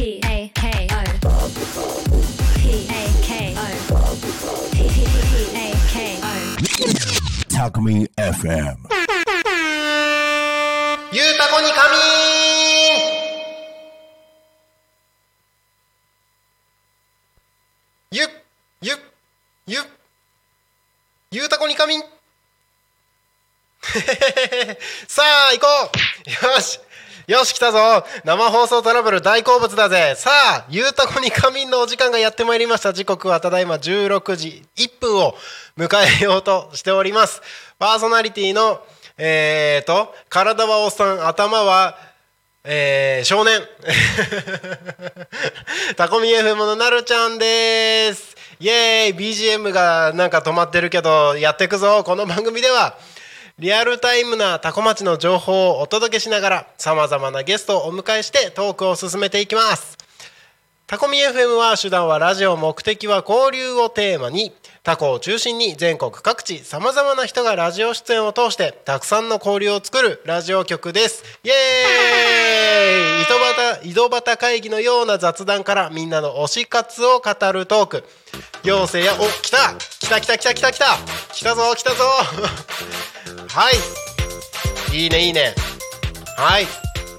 P A K O P A K O P A K O タコミ FM ゆうたこに仮眠ゆゆゆゆうたこに仮眠 さあ行こう。よし。よし来たぞ。生放送トラブル大好物だぜ。さあゆうたこに仮眠のお時間がやってまいりました。時刻はただいま16時1分を迎えようとしております。パーソナリティのえーと体はおっさん頭はえー、少年。タコミ FM のなるちゃんです。イエーイ。BGM がなんか止まってるけどやっていくぞ。この番組ではリアルタイムなタコ町の情報をお届けしながらさまざまなゲストをお迎えしてトークを進めていきます。タコミ FM は手段はラジオ目的は交流をテーマに。タコを中心に全国各地さまざまな人がラジオ出演を通してたくさんの交流を作るラジオ局です。イエーイ。井戸端井戸端会議のような雑談からみんなの推し活を語るトーク。行政や。お来た。来た来た来た来た来た。来たぞ来たぞ。はい。いいねいいね。はい。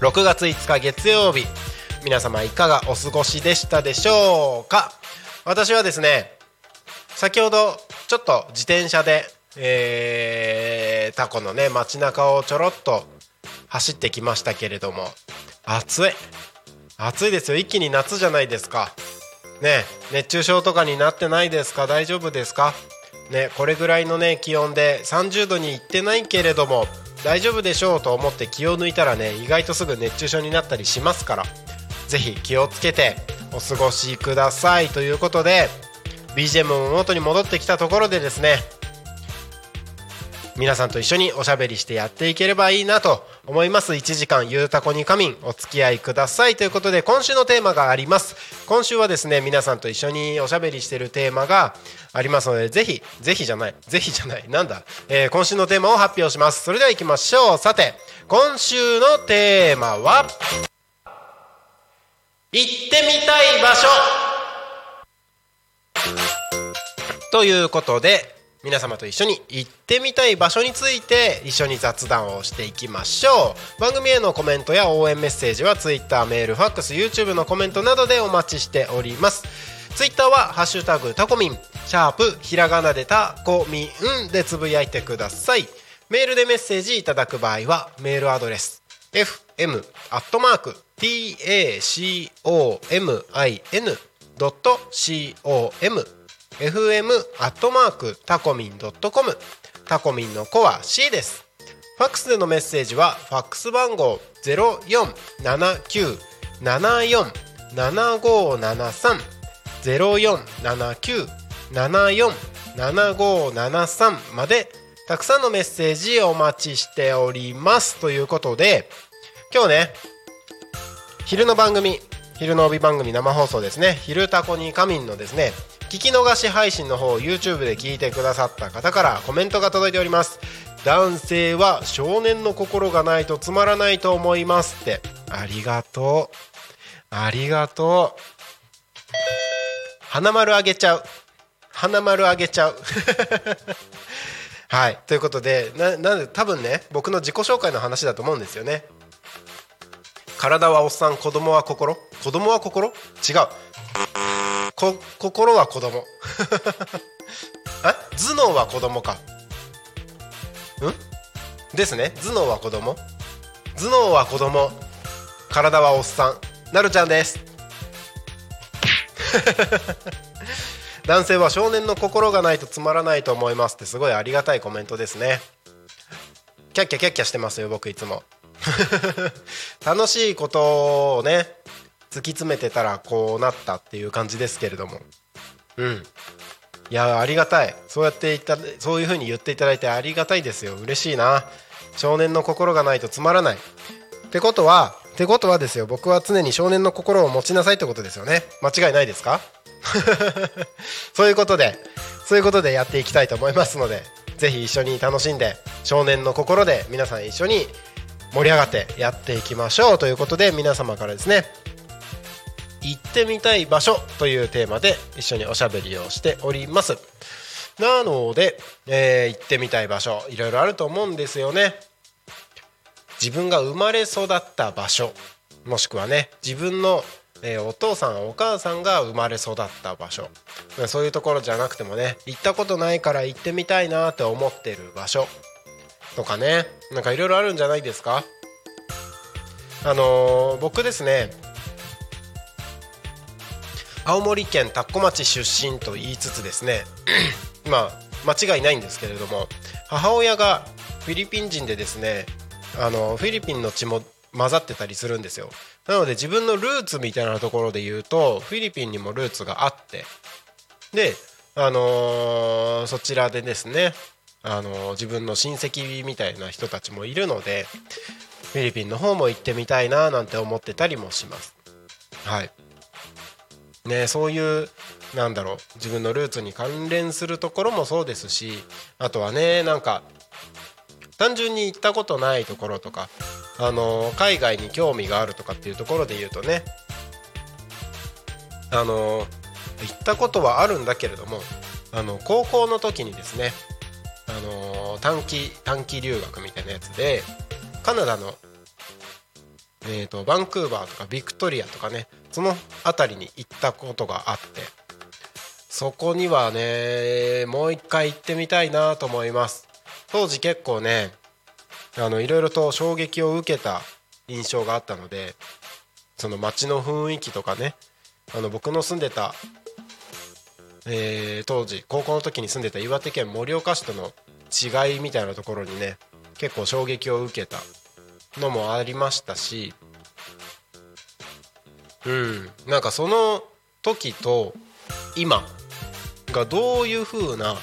6月5日月曜日。皆様いかがお過ごしでしたでしょうか？私はですね先ほどちょっと自転車で、えータコのね街中をちょろっと走ってきましたけれども暑い。暑いですよ。一気に夏じゃないですか。ね熱中症とかになってないですか？大丈夫ですか？ねこれぐらいのね気温で30度にいってないけれども大丈夫でしょうと思って気を抜いたらね意外とすぐ熱中症になったりしますから。ぜひ気をつけてお過ごしください。ということで BGM も元に戻ってきたところでですね皆さんと一緒におしゃべりしてやっていければいいなと思います。1時間ゆうたこに仮眠お付き合いください。ということで今週のテーマがあります。今週はですね皆さんと一緒におしゃべりしてるテーマがありますのでぜひぜひじゃないぜひじゃないなんだ、えー今週のテーマを発表します。それでは行きましょう。さて今週のテーマは行ってみたい場所。ということで皆様と一緒に行ってみたい場所について一緒に雑談をしていきましょう。番組へのコメントや応援メッセージは Twitter メールファックス YouTube のコメントなどでお待ちしております。Twitter は「ハッシュタグタコミン」シャープひらがなでタコミンでつぶやいてください。メールでメッセージいただく場合はメールアドレス fm.tacomin.com fm アットマークタコミンドットコム。タコミンの子は C です。ファックスでのメッセージはファックス番号ゼロ四七九七四七五七三。ゼロ四七九七四七五七三までたくさんのメッセージお待ちしております。ということで今日ね昼の番組昼の帯番組生放送ですね「昼タコに仮眠」のですね。聞き逃し配信の方 YouTube で聞いてくださった方からコメントが届いております。男性は少年の心がないとつまらないと思いますって。ありがとう。ありがとう。花丸あげちゃう。花丸あげちゃう。はい。ということでななんで多分ね僕の自己紹介の話だと思うんですよね。体はおっさん子供は心？子供は心？違う。こ心は子供。え？頭脳は子供か。ん？ですね。頭脳は子供。頭脳は子供。体はおっさん。なるちゃんです。男性は少年の心がないとつまらないと思いますってすごいありがたいコメントですね。キャッキャキャッキャしてますよ僕いつも。楽しいことをね突き詰めてたらこうなったっていう感じですけれども。うん。いやありがたい。そうやっていたそういう風に言っていただいてありがたいですよ。嬉しいな。少年の心がないとつまらない。ってことはってことはですよ。僕は常に少年の心を持ちなさいってことですよね。間違いないですか？そういうことでそういうことでやっていきたいと思いますのでぜひ一緒に楽しんで少年の心で皆さん一緒に盛り上がってやっていきましょうということで皆様からですね行ってみたい場所というテーマで一緒におしゃべりをしております。なので、えー行ってみたい場所いろいろあると思うんですよね。自分が生まれ育った場所もしくはね自分の、えーお父さんお母さんが生まれ育った場所そういうところじゃなくてもね行ったことないから行ってみたいなって思ってる場所とかね。なんかいろいろあるんじゃないですか？あのー僕ですね。青森県田子町出身と言いつつですね。まあ間違いないんですけれども母親がフィリピン人でですねあのフィリピンの血も混ざってたりするんですよ。なので自分のルーツみたいなところで言うとフィリピンにもルーツがあって。であのーそちらでですねあの自分の親戚みたいな人たちもいるのでフィリピンの方も行ってみたいななんて思ってたりもします。はい。ねそういうなんだろう自分のルーツに関連するところもそうですしあとはねなんか単純に行ったことないところとか、あの海外に興味があるとかっていうところで言うとねあの行ったことはあるんだけれどもあの高校の時にですねあの短期短期留学みたいなやつでカナダの、えー、とバンクーバーとかビクトリアとかねその辺りに行ったことがあってそこにはねもう一回行ってみたいなと思います。当時結構ねあのいろいろと衝撃を受けた印象があったのでその街の雰囲気とかねあの僕の住んでた、えー当時高校の時に住んでた岩手県盛岡市との違いみたいなところにね結構衝撃を受けたのもありましたしうんなんかその時と今がどういう風な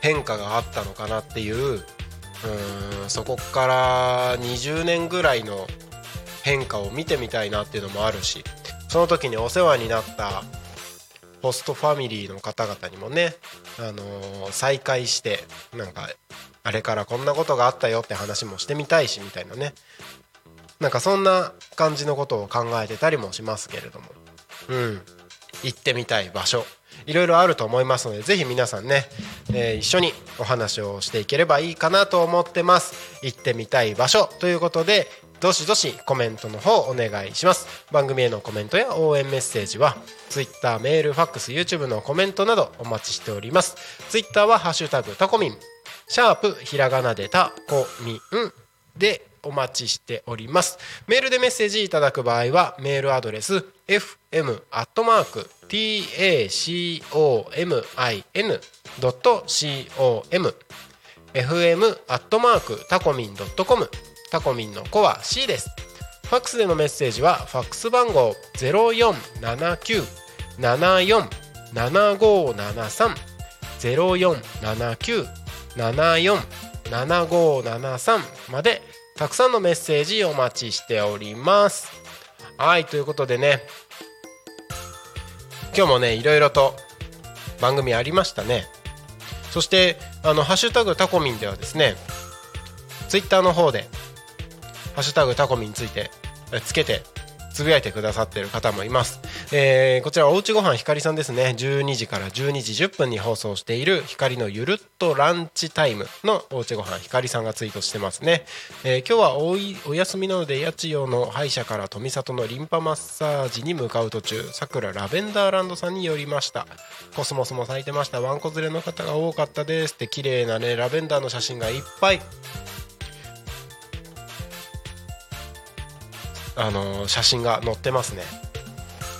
変化があったのかなっていううんそこから20年ぐらいの変化を見てみたいなっていうのもあるしその時にお世話になったホストファミリーの方々にもね、あのー再会してなんかあれからこんなことがあったよって話もしてみたいしみたいなね。なんかそんな感じのことを考えてたりもしますけれども。うん。行ってみたい場所。いろいろあると思いますのでぜひ皆さんね、えー一緒にお話をしていければいいかなと思ってます。行ってみたい場所ということでどしどしコメントの方お願いします。番組へのコメントや応援メッセージは Twitter メールファックス YouTube のコメントなどお待ちしております。Twitter は「ハッシュタグタコミン」シャープひらがなでタコミンでお待ちしております。メールでメッセージいただく場合はメールアドレス fm アットマーク tacomin.com fm アットマークタコミン .com タコミンの子は C です。ファックスでのメッセージはファックス番号0479747573 0479747573までたくさんのメッセージお待ちしております。はいということでね今日もねいろいろと番組ありましたね。そしてあの「ハッシュタグタコミン」ではですねツイッターの方で「ハッシュタグタコミン」についてえつけてつぶやいてくださってる方もいます、えーこちらおうちごはんひかりさんですね。12時から12時10分に放送している光のゆるっとランチタイムのおうちごはんひかりさんがツイートしてますね、えー今日はおいお休みなので八千代の歯医者から富里のリンパマッサージに向かう途中。さくらラベンダーランドさんに寄りました。コスモスも咲いてました。ワンコ連れの方が多かったですって。綺麗なねラベンダーの写真がいっぱい。あの写真が載ってますね。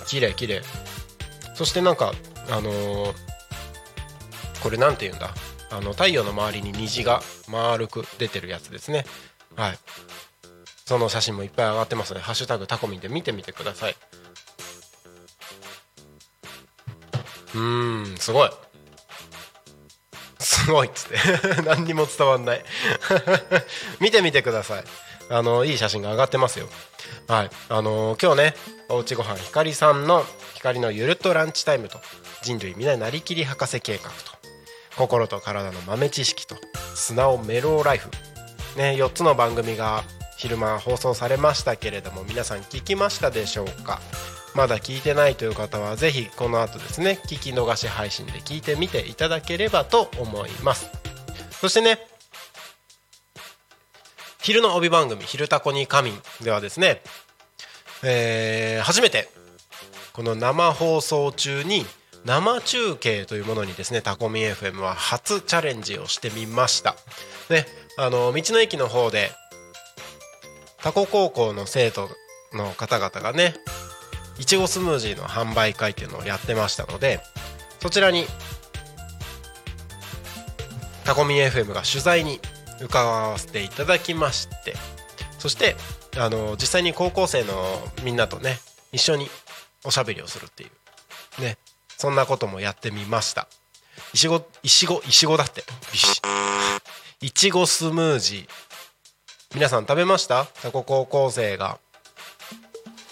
綺麗綺麗。そしてなんかあのーこれなんて言うんだ？あの太陽の周りに虹が丸く出てるやつですね。はい。その写真もいっぱい上がってますので「ハッシュタグタコミン」で見てみてください。うーんすごい。すごいっつって。何にも伝わんない。見てみてください。あのいい写真が上がってますよ。はい。あの今日ねおうちごはんひかりさんの光のゆるっとランチタイムと人類皆なりきり博士計画と心と体の豆知識と砂をメローライフ。ね4つの番組が昼間放送されましたけれども皆さん聞きましたでしょうか？まだ聞いてないという方はぜひこの後ですね聞き逃し配信で聞いてみていただければと思います。そしてね昼の帯番組「昼タコに仮眠」ではですね、えー初めてこの生放送中に生中継というものにですねタコミ FM は初チャレンジをしてみました。ねあの道の駅の方でタコ高校の生徒の方々がねいちごスムージーの販売会っていうのをやってましたのでそちらにタコミ FM が取材に伺わせていただきましてそしてあの実際に高校生のみんなとね一緒におしゃべりをするっていうねそんなこともやってみました。いちごいちごいちごだって。いちごスムージー。皆さん食べました？タコ高校生が。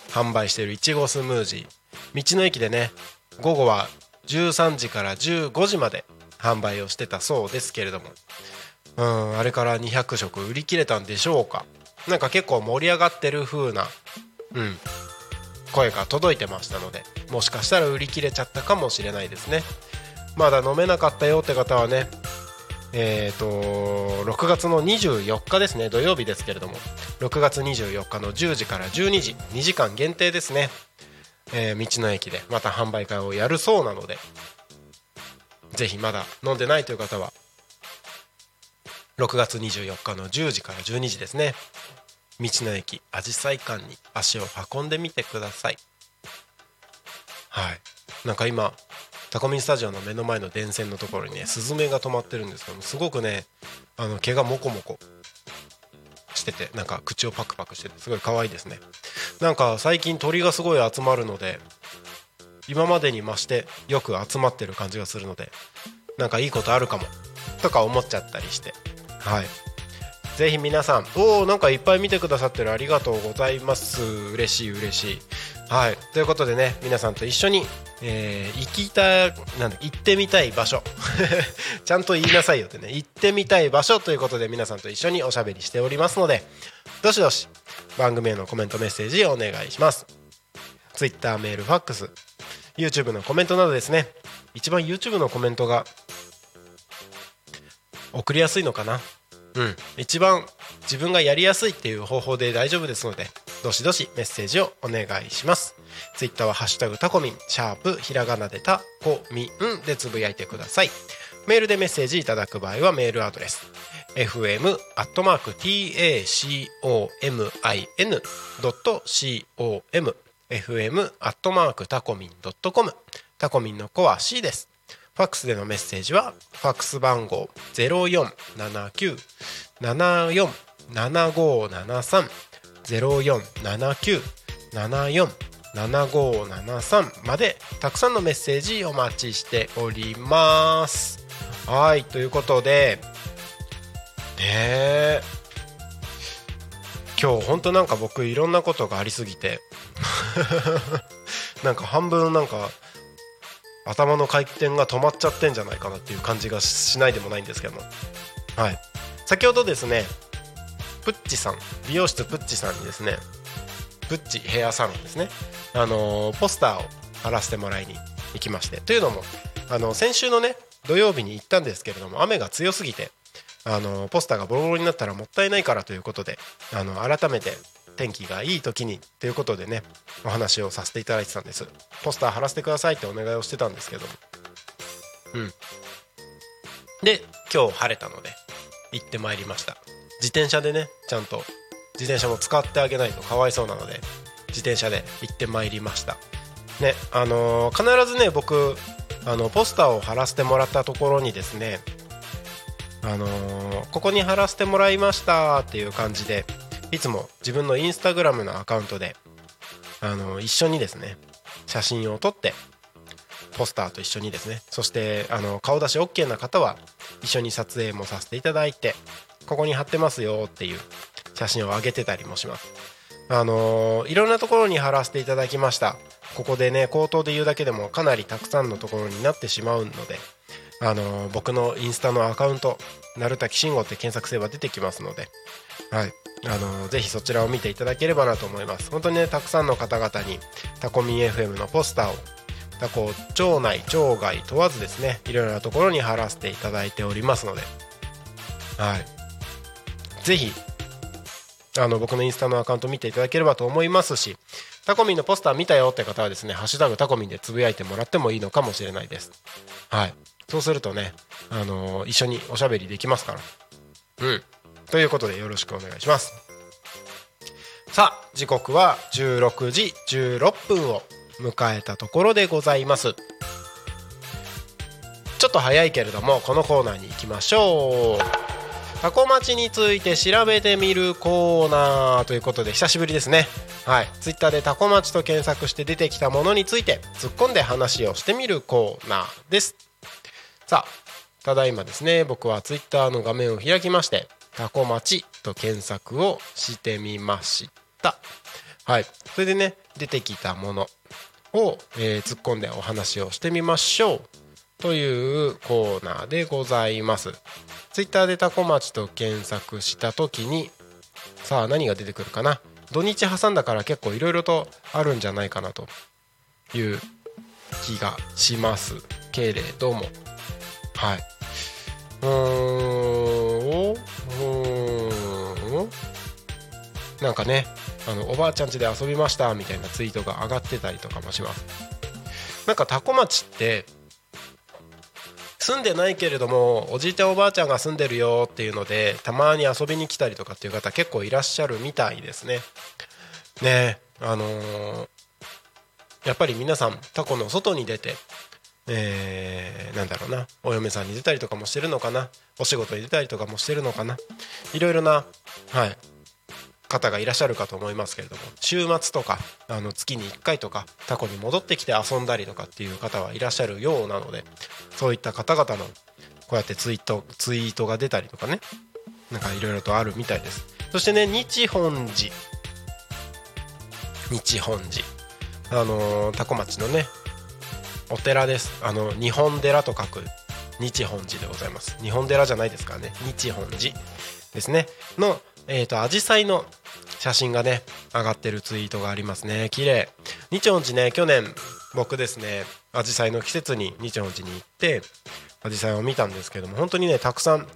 販売しているいちごスムージー。道の駅でね午後は13時から15時まで販売をしてたそうですけれどもうんあれから200食売り切れたんでしょうか？なんか結構盛り上がってる風なうん声が届いてましたのでもしかしたら売り切れちゃったかもしれないですね。まだ飲めなかったよって方はねえー、と6月の24日ですね。土曜日ですけれども6月24日の10時から12時2時間限定ですね、えー道の駅でまた販売会をやるそうなのでぜひまだ飲んでないという方は6月24日の10時から12時ですね。道の駅あじさい館に足を運んでみてください。はい。なんか今タコミンスタジオの目の前の電線のところにねスズメが止まってるんですけどもすごくねあの毛がモコモコしててなんか口をパクパクしててすごい可愛いですね。なんか最近鳥がすごい集まるので今までに増してよく集まってる感じがするのでなんかいいことあるかもとか思っちゃったりして。はい。ぜひ皆さんおおなんかいっぱい見てくださってる。ありがとうございます。嬉しい嬉しい。はい。ということでね皆さんと一緒に、えー行きたなんだ行ってみたい場所。ちゃんと言いなさいよってね。行ってみたい場所ということで皆さんと一緒におしゃべりしておりますのでどしどし番組へのコメントメッセージお願いします。Twitter メールファックス YouTube のコメントなどですね。一番 YouTube のコメントが送りやすいのかな？うん。一番自分がやりやすいっていう方法で大丈夫ですのでどしどしメッセージをお願いします。ツイッターはハッシュタグタコミンシャープひらがなでタコミンでつぶやいてください。メールでメッセージいただく場合はメールアドレス fm.tacomin.com fm.tacomin.com タコミンの子は C です。ファックスでのメッセージはファックス番号0479747573 0479747573までたくさんのメッセージお待ちしております。はいということでねえ。今日本当なんか僕いろんなことがありすぎて。なんか半分なんか頭の回転が止まっちゃってんじゃないかなっていう感じがしないでもないんですけども。はい。先ほどですねプッチさん美容室プッチさんにですねプッチヘアサロンですねあのーポスターを貼らせてもらいに行きまして。というのもあの先週のね土曜日に行ったんですけれども雨が強すぎてあのポスターがボロボロになったらもったいないからということであの改めて天気がいい時にということでねお話をさせていただいてたんです。ポスター貼らせてくださいってお願いをしてたんですけどうん。で今日晴れたので行ってまいりました。自転車でねちゃんと自転車も使ってあげないとかわいそうなので自転車で行ってまいりました。ねあのー必ずね僕あのポスターを貼らせてもらったところにですねあのーここに貼らせてもらいましたっていう感じでいつも自分のインスタグラムのアカウントであの一緒にですね写真を撮ってポスターと一緒にですねそしてあの顔出し OK な方は一緒に撮影もさせていただいてここに貼ってますよっていう写真を上げてたりもします。あのー、いろんなところに貼らせていただきました。ここでね口頭で言うだけでもかなりたくさんのところになってしまうのであの、僕のインスタのアカウント鳴滝慎吾って検索すれば出てきますのではい。あのー、ぜひそちらを見ていただければなと思います。本当にねたくさんの方々にタコミン FM のポスターをタコ町内町外問わずですねいろいろなところに貼らせていただいておりますのではい。ぜひあの僕のインスタのアカウント見ていただければと思いますしタコミンのポスター見たよって方はですね「ハッシュタグタコミン」でつぶやいてもらってもいいのかもしれないです。はい。そうするとね、あのー、一緒におしゃべりできますから。うん。ということでよろしくお願いします。さあ時刻は16時16分を迎えたところでございます。ちょっと早いけれどもこのコーナーに行きましょう。タコ町について調べてみるコーナーということで久しぶりですね。はい。ツイッターでタコ町と検索して出てきたものについて突っ込んで話をしてみるコーナーですさあただいまですね。僕はツイッターの画面を開きましてタコ町と検索をしてみました。はい。それでね出てきたものを、えー、突っ込んでお話をしてみましょう。というコーナーでございます。ツイッターでタコ町と検索した時にさあ何が出てくるかな。土日挟んだから結構いろいろとあるんじゃないかなという気がしますけれども。はい。うーん。うーん。なんかねあのおばあちゃん家で遊びましたみたいなツイートが上がってたりとかもします。なんかタコ町って住んでないけれどもおじいちゃんおばあちゃんが住んでるよっていうのでたまに遊びに来たりとかっていう方結構いらっしゃるみたいですね。ねあのー、やっぱり皆さんタコの外に出て、えー、なんだろうな。お嫁さんに出たりとかもしてるのかな。お仕事に出たりとかもしてるのかな。いろいろな、はい、方がいらっしゃるかと思いますけれども。週末とかあの月に1回とかタコに戻ってきて遊んだりとかっていう方はいらっしゃるようなのでそういった方々のこうやってツイートツイートが出たりとかね。なんかいろいろとあるみたいです。そしてね日本寺。日本寺。あのー、タコ町のねお寺です。あの日本寺と書く日本寺でございます。日本寺じゃないですからね。日本寺ですね。のえっ、ー、とアジサイの写真がね上がってるツイートがありますね。綺麗。日本寺ね去年僕ですねアジサイの季節に日本寺に行ってアジサイを見たんですけども本当にねたくさん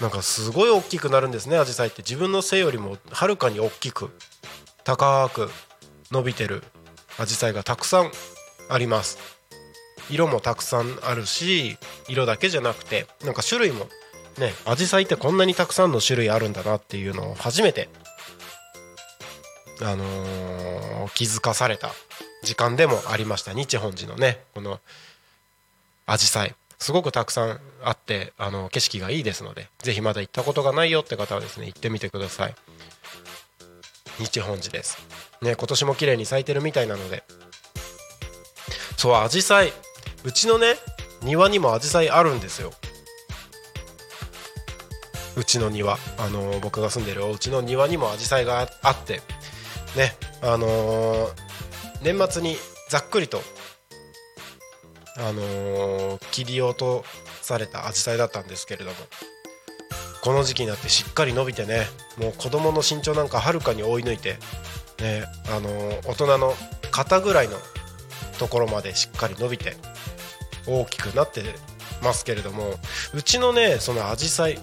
なんかすごい大きくなるんですねアジサイって。自分の背よりもはるかに大きく高く伸びてるアジサイがたくさんあります。色もたくさんあるし色だけじゃなくてなんか種類もねアジサイってこんなにたくさんの種類あるんだなっていうのを初めてあのー、気づかされた時間でもありました。日本寺のねこのアジサイ。すごくたくさんあってあの景色がいいですのでぜひまだ行ったことがないよって方はですね行ってみてください。日本寺です。ね今年も綺麗に咲いてるみたいなので。そうアジサイ。うちのね庭にもアジサイあるんですよ。うちの庭。あの僕が住んでるお家の庭にもアジサイがあって。ねあのー、年末にざっくりとあのー、切り落とされたアジサイだったんですけれども。この時期になってしっかり伸びてねもう子供の身長なんかはるかに追い抜いて、ねあのー、大人の肩ぐらいのところまでしっかり伸びて。大きくなってますけれどもうちのねそのアジサイ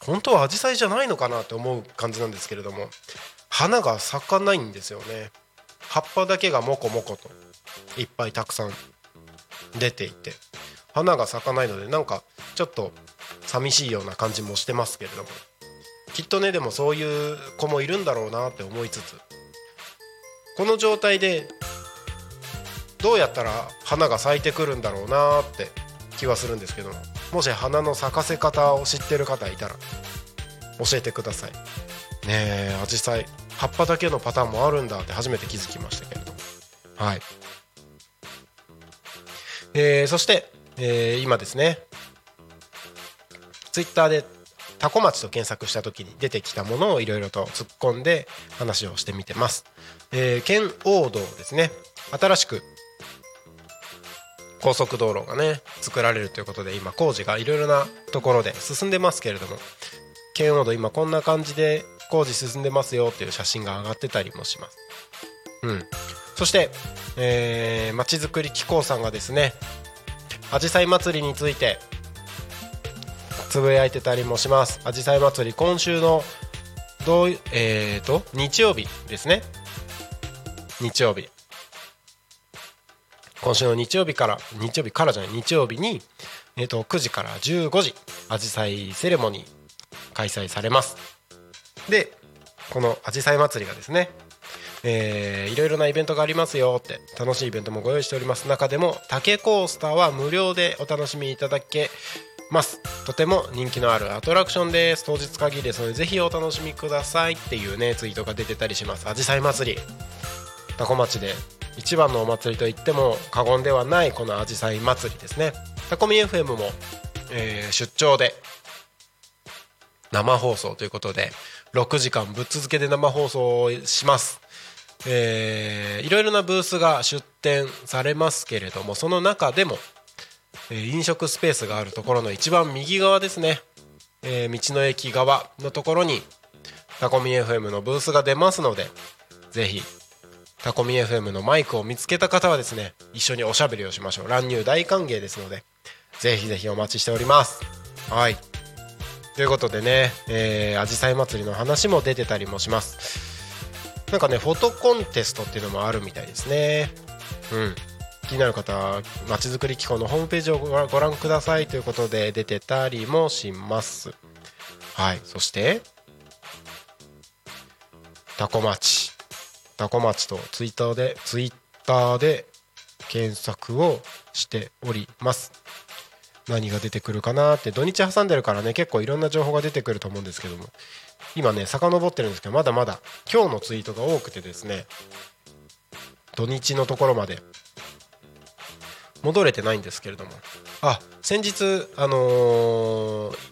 本当はアジサイじゃないのかなって思う感じなんですけれども花が咲かないんですよね。葉っぱだけがモコモコといっぱいたくさん出ていて花が咲かないのでなんかちょっと寂しいような感じもしてますけれどもきっとねでもそういう子もいるんだろうなって思いつつこの状態でどうやったら花が咲いてくるんだろうなって気はするんですけどももし花の咲かせ方を知ってる方いたら教えてください。ねえアジサイ葉っぱだけのパターンもあるんだって初めて気づきましたけれども。はい、えー、そして、えー、今ですね。ツイッターでタコ町と検索した時に出てきたものをいろいろと突っ込んで話をしてみてます、えー、県央道ですね。新しく高速道路がね作られるということで今工事がいろいろなところで進んでますけれども県央道今こんな感じで工事進んでますよっていう写真が上がってたりもします。うん。そしてえー、まちづくり機構さんがですねあじさい祭りについてつぶやいてたりもします。あじさい祭り今週のどうえーと日曜日ですね。日曜日。今週の日曜日から日曜日からじゃない日曜日に、えー、と9時から15時あじさいセレモニー開催されます。でこのあじさい祭りがですねえー、いろいろなイベントがありますよって楽しいイベントもご用意しております。中でも竹コースターは無料でお楽しみいただけます。とても人気のあるアトラクションです。当日限りですのでぜひお楽しみくださいっていうねツイートが出てたりします。あじさい祭り。多古町で一番のお祭りといっても過言ではないこのあじさい祭りですね。タコミ FM も、えー、出張で生放送ということで6時間ぶっ続けで生放送します。えー、いろいろなブースが出展されますけれどもその中でも、えー、飲食スペースがあるところの一番右側ですね、えー、道の駅側のところにタコミ FM のブースが出ますのでぜひタコミ FM のマイクを見つけた方はですね一緒におしゃべりをしましょう。乱入大歓迎ですのでぜひぜひお待ちしております。はい。ということでねあじさい祭りの話も出てたりもします。なんかねフォトコンテストっていうのもあるみたいですね。うん。気になる方はまちづくり機構のホームページをご覧くださいということで出てたりもします。はい。そしてタコ町タコ町とツイッターでツイッターで検索をしております。何が出てくるかなって土日挟んでるからね結構いろんな情報が出てくると思うんですけども。今ね遡ってるんですけどまだまだ今日のツイートが多くてですね土日のところまで戻れてないんですけれども。あ先日あのー、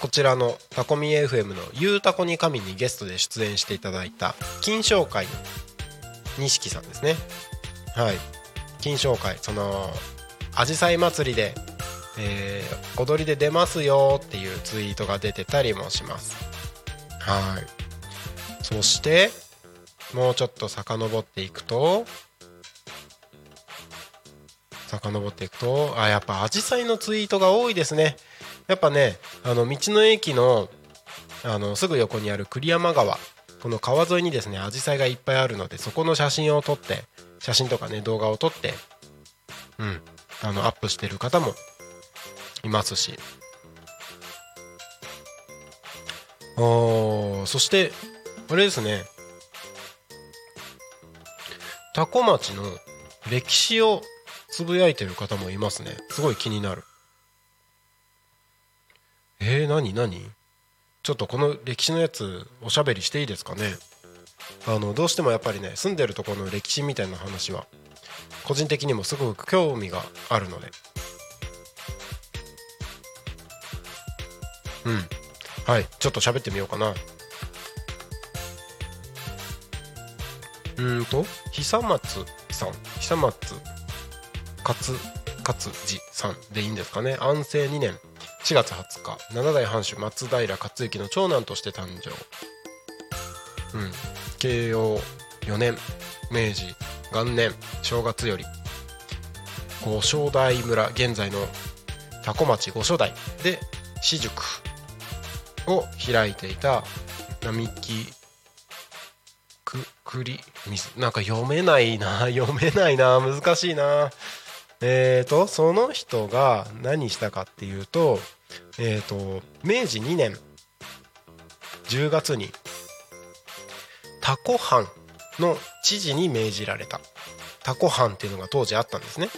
こちらのタコミ FM の「ゆうたこに神」にゲストで出演していただいた金賞会の錦さんですね。はい。金賞会そのあじさい祭りで、えー、踊りで出ますよっていうツイートが出てたりもします。はい。そしてもうちょっと遡っていくと遡っていくとあやっぱアジサイのツイートが多いですね。やっぱねあの道の駅のあのすぐ横にある栗山川この川沿いにですねアジサイがいっぱいあるのでそこの写真を撮って写真とかね動画を撮ってうんあのアップしてる方もいますし。あそしてあれですね。多古町の歴史をつぶやいてる方もいますね。すごい気になる。えー、何何？ちょっとこの歴史のやつおしゃべりしていいですかね？あのどうしてもやっぱりね住んでるところの歴史みたいな話は個人的にもすごく興味があるので。うん。はいちょっと喋ってみようかな。うんと久松さん。久松勝勝治さんでいいんですかね？安政2年。4月20日。七代藩主松平克之の長男として誕生。うん。慶応4年。明治元年。正月より。五正代村。現在の多古町五正代で私塾を開いていた並木くくりなんか読めないな。読めないな。難しいな。えーとその人が何したかっていうとえーと明治2年10月にタコ藩の知事に命じられた。タコ藩っていうのが当時あったんですね。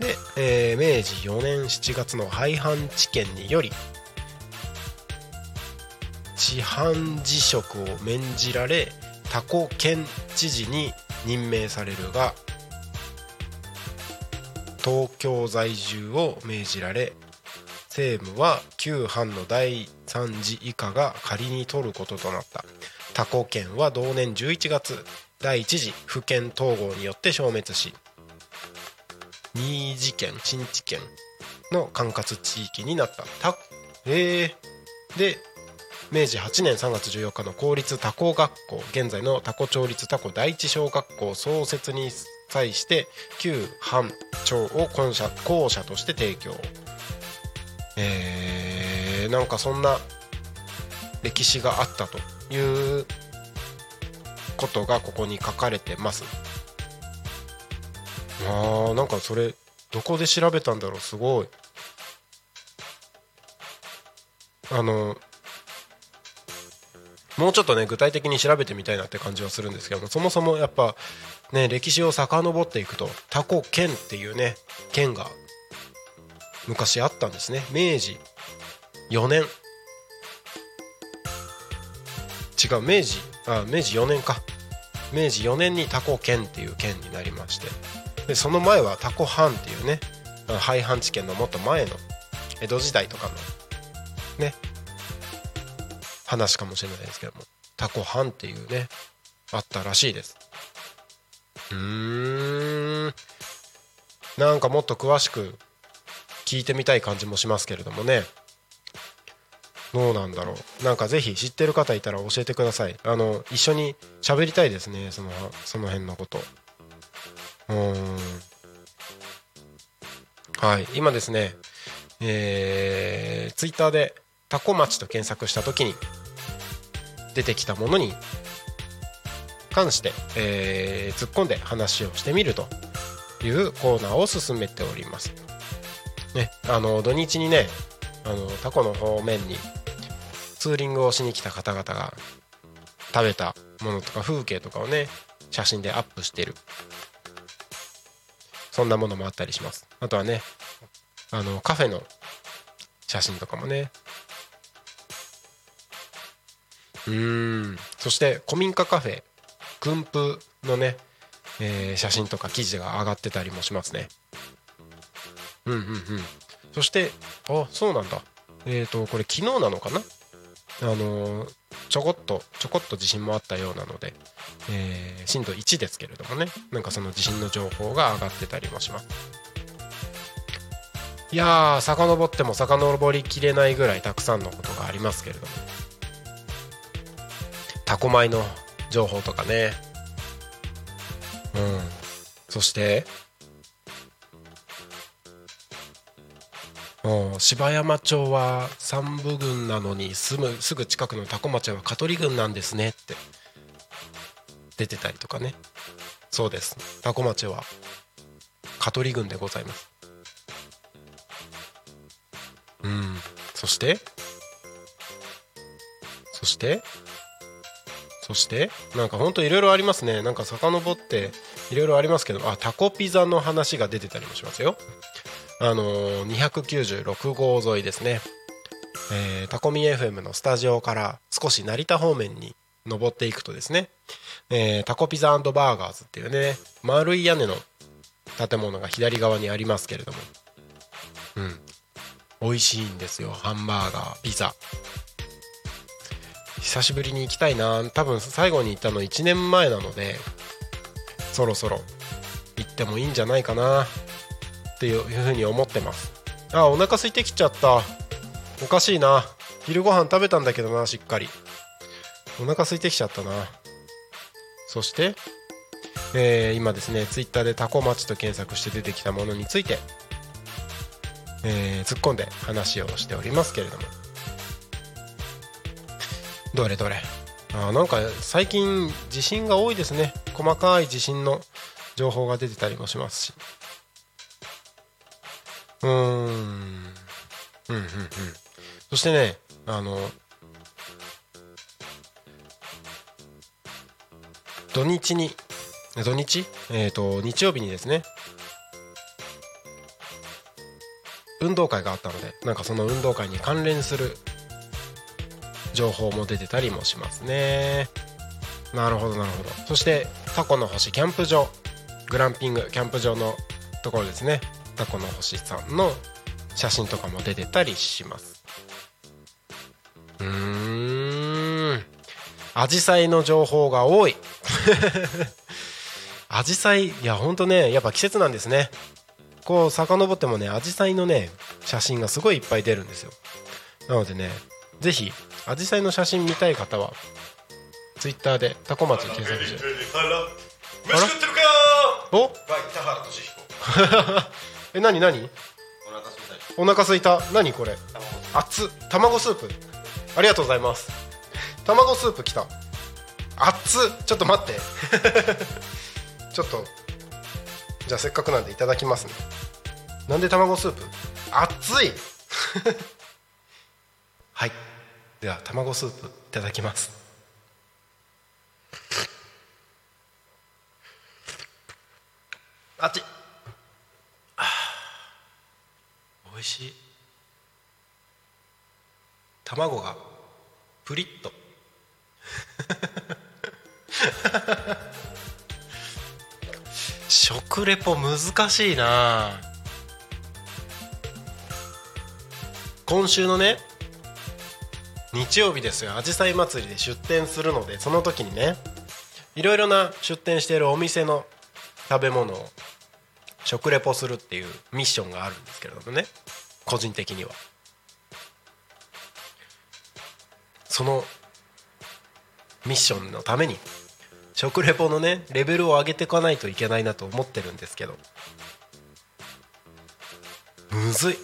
で、えー、明治4年7月の廃藩置県により市販辞職を免じられタコ県知事に任命されるが東京在住を命じられ政務は旧藩の第3次以下が仮に取ることとなった。タコ県は同年11月第1次府県統合によって消滅し新次県新地県の管轄地域になった。たえー、で明治8年3月14日の公立多古学校現在の多古町立多古第一小学校創設に際して旧藩庁を校舎校舎として提供。えー、なんかそんな歴史があったということがここに書かれてます。あーなんかそれどこで調べたんだろう。すごい。あのもうちょっとね具体的に調べてみたいなって感じはするんですけどもそもそもやっぱね歴史を遡っていくとタコ県っていうね県が昔あったんですね。明治4年。違う明治あ明治4年か。明治4年にタコ県っていう県になりまして。でその前はタコ藩っていうね廃藩置県のもっと前の江戸時代とかのね話かもしれないですけどもタコ藩っていうねあったらしいです。うーん。なんかもっと詳しく聞いてみたい感じもしますけれどもね。どうなんだろう。なんかぜひ知ってる方いたら教えてください。あの一緒に喋りたいですね。そのその辺のこと。うん。はい。今ですねえー、ツイッターでタコ町と検索した時に出てきたものに関して、えー突っ込んで話をしてみるというコーナーを進めております。ね、あの土日にねあのタコの方面にツーリングをしに来た方々が食べたものとか風景とかをね写真でアップしてる。そんなものもあったりします。あとはねあのカフェの写真とかもね。うーん。そして古民家カフェ軍風のね、えー写真とか記事が上がってたりもしますね。うんうんうん。そしてあそうなんだ。えっ、とこれ昨日なのかな？あのーちょこっとちょこっと地震もあったようなので、えー震度1ですけれどもね。なんかその地震の情報が上がってたりもします。いやー遡っても遡りきれないぐらいたくさんのことがありますけれども。タコ米の情報とかね。うん。そしてうん。柴山町は三部郡なのに住むすぐ近くの多古町は香取郡なんですねって。出てたりとかね。そうです。多古町は香取郡でございます。うん。そしてそしてそしてなんかほんといろいろありますね。なんか遡っていろいろありますけどあタコピザの話が出てたりもしますよ。あのー296号沿いですね、えータコミ FM のスタジオから少し成田方面に登っていくとですね、えータコピザバーガーズっていうね丸い屋根の建物が左側にありますけれども。うん。美味しいんですよハンバーガーピザ。久しぶりに行きたいな。多分最後に行ったの1年前なのでそろそろ行ってもいいんじゃないかな。っていうふうに思ってます。あお腹空いてきちゃった。おかしいな。昼ご飯食べたんだけどなしっかり。お腹空いてきちゃったな。そして、えー今ですねツイッターでタコ町と検索して出てきたものについて、えー突っ込んで話をしておりますけれども。どれどれ。あーなんか最近地震が多いですね。細かい地震の情報が出てたりもしますし。うーん。うんうんうん。そしてねあの土日に土日？えっ、と日曜日にですね運動会があったのでなんかその運動会に関連する情報も出てたりもしますね。なるほどなるほど。そしてタコの星キャンプ場グランピングキャンプ場のところですね。タコの星さんの写真とかも出てたりします。うーん。アジサイの情報が多い。アジサイいやほんとねやっぱ季節なんですね。こう遡ってもねアジサイのね写真がすごいいっぱい出るんですよ。なのでねぜひアジサイの写真見たい方はツイッターでタコ町検索して。飯食ってるかお？バイ田原俊彦 え何何？お腹すいた。りお腹すいた。何これ？熱っ。卵スープ。ありがとうございます。卵スープきた。熱っ。ちょっと待って。ちょっとじゃあせっかくなんでいただきますね。なんで卵スープ？熱い。はい。では卵スープいただきます。あっち美味しい。卵がプリッと。食レポ難しいな。今週のね日曜日ですよ。あじさい祭りで出店するのでその時にねいろいろな出店しているお店の食べ物を食レポするっていうミッションがあるんですけれどもね。個人的には。そのミッションのために食レポのねレベルを上げていかないといけないなと思ってるんですけど。むずい。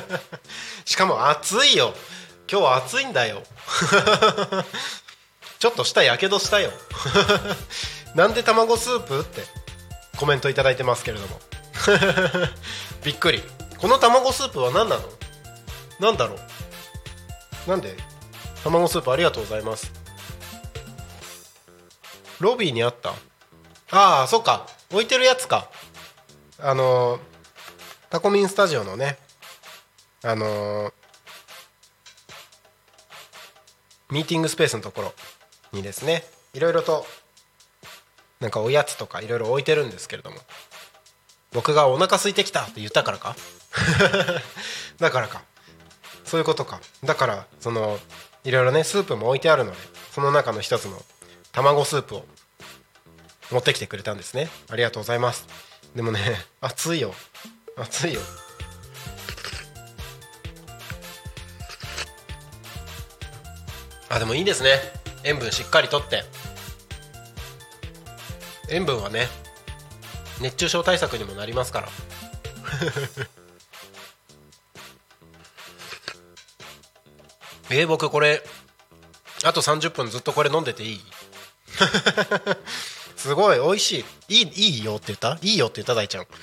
しかも暑いよ。今日は暑いんだよ。ちょっと舌やけどしたよ。なんで卵スープって。コメントいただいてますけれども。びっくり。この卵スープは何なの？なんだろう？なんで？卵スープありがとうございます。ロビーにあった？ああそっか。置いてるやつか。あのータコミンスタジオのね。あのーミーティングスペースのところにですね。いろいろとなんかおやつとかいろいろ置いてるんですけれども。僕がお腹空いてきたって言ったからか？だからか。そういうことか。だからそのいろいろねスープも置いてあるのでその中の一つの卵スープを持ってきてくれたんですね。ありがとうございます。でもね 熱いよ。熱いよ。あでもいいですね。塩分しっかりとって。塩分はね熱中症対策にもなりますから。えー、僕これあと30分ずっとこれ飲んでていい？すごい美味しい。いいいいよって言った？いいよって言った大ちゃん。